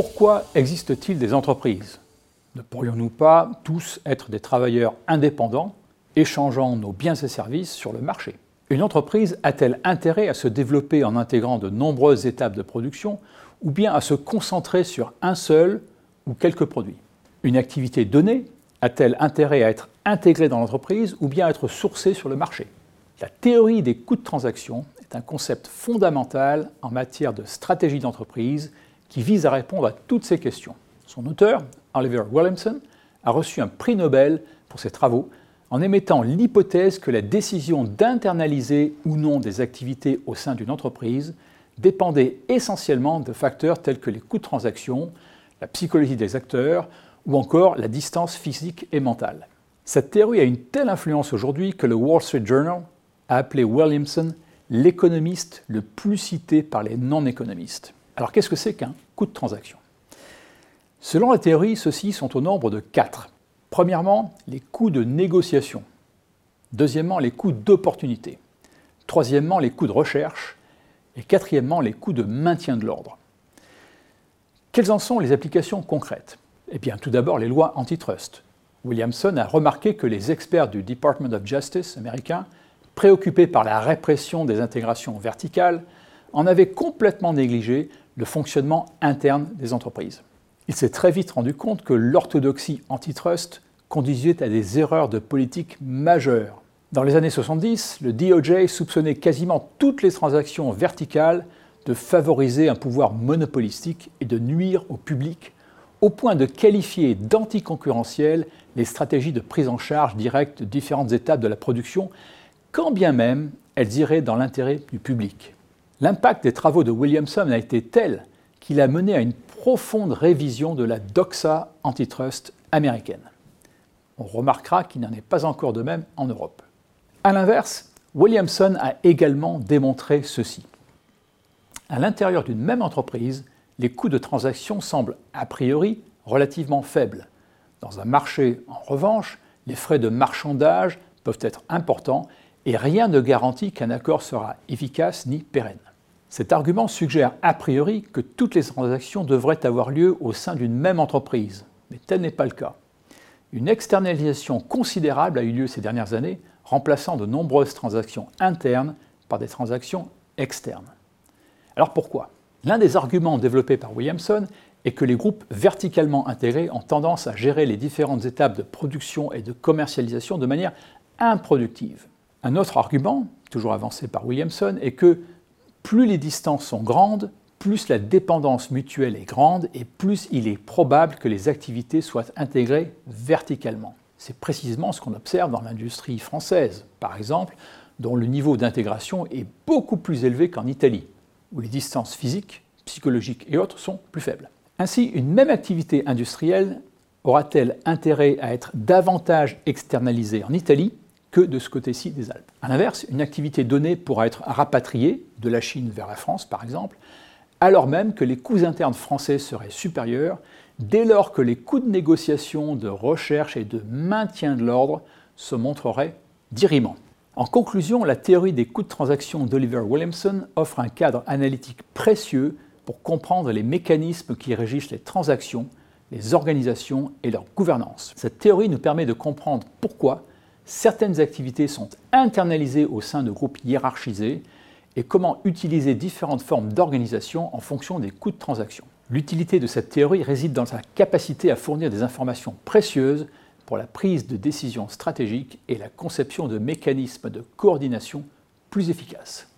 Pourquoi existe-t-il des entreprises? Ne pourrions-nous pas tous être des travailleurs indépendants, échangeant nos biens et services sur le marché? Une entreprise a-t-elle intérêt à se développer en intégrant de nombreuses étapes de production ou bien à se concentrer sur un seul ou quelques produits? Une activité donnée a-t-elle intérêt à être intégrée dans l'entreprise ou bien à être sourcée sur le marché? La théorie des coûts de transaction est un concept fondamental en matière de stratégie d'entreprise qui vise à répondre à toutes ces questions. Son auteur, Oliver Williamson, a reçu un prix Nobel pour ses travaux en émettant l'hypothèse que la décision d'internaliser ou non des activités au sein d'une entreprise dépendait essentiellement de facteurs tels que les coûts de transaction, la psychologie des acteurs ou encore la distance physique et mentale. Cette théorie a une telle influence aujourd'hui que le Wall Street Journal a appelé Williamson l'économiste le plus cité par les non-économistes. Alors qu'est-ce que c'est qu'un coût de transaction? Selon la théorie, ceux-ci sont au nombre de quatre. Premièrement, les coûts de négociation. Deuxièmement, les coûts d'opportunité. Troisièmement, les coûts de recherche. Et quatrièmement, les coûts de maintien de l'ordre. Quelles en sont les applications concrètes? Eh bien, tout d'abord, les lois antitrust. Williamson a remarqué que les experts du Department of Justice américain, préoccupés par la répression des intégrations verticales, en avaient complètement négligé le fonctionnement interne des entreprises. Il s'est très vite rendu compte que l'orthodoxie antitrust conduisait à des erreurs de politique majeures. Dans les années 70, le DOJ soupçonnait quasiment toutes les transactions verticales de favoriser un pouvoir monopolistique et de nuire au public, au point de qualifier d'anticoncurrentielles les stratégies de prise en charge directe de différentes étapes de la production, quand bien même elles iraient dans l'intérêt du public. L'impact des travaux de Williamson a été tel qu'il a mené à une profonde révision de la doxa antitrust américaine. On remarquera qu'il n'en est pas encore de même en Europe. A l'inverse, Williamson a également démontré ceci. À l'intérieur d'une même entreprise, les coûts de transaction semblent a priori relativement faibles. Dans un marché, en revanche, les frais de marchandage peuvent être importants et rien ne garantit qu'un accord sera efficace ni pérenne. Cet argument suggère a priori que toutes les transactions devraient avoir lieu au sein d'une même entreprise, mais tel n'est pas le cas. Une externalisation considérable a eu lieu ces dernières années, remplaçant de nombreuses transactions internes par des transactions externes. Alors pourquoi? L'un des arguments développés par Williamson est que les groupes verticalement intégrés ont tendance à gérer les différentes étapes de production et de commercialisation de manière improductive. Un autre argument, toujours avancé par Williamson, est que plus les distances sont grandes, plus la dépendance mutuelle est grande et plus il est probable que les activités soient intégrées verticalement. C'est précisément ce qu'on observe dans l'industrie française, par exemple, dont le niveau d'intégration est beaucoup plus élevé qu'en Italie, où les distances physiques, psychologiques et autres sont plus faibles. Ainsi, une même activité industrielle aura-t-elle intérêt à être davantage externalisée en Italie que de ce côté-ci des Alpes. A l'inverse, une activité donnée pourra être rapatriée de la Chine vers la France, par exemple, alors même que les coûts internes français seraient supérieurs, dès lors que les coûts de négociation, de recherche et de maintien de l'ordre se montreraient dirimants. En conclusion, la théorie des coûts de transaction d'Oliver Williamson offre un cadre analytique précieux pour comprendre les mécanismes qui régissent les transactions, les organisations et leur gouvernance. Cette théorie nous permet de comprendre pourquoi certaines activités sont internalisées au sein de groupes hiérarchisés et comment utiliser différentes formes d'organisation en fonction des coûts de transaction. L'utilité de cette théorie réside dans sa capacité à fournir des informations précieuses pour la prise de décisions stratégiques et la conception de mécanismes de coordination plus efficaces.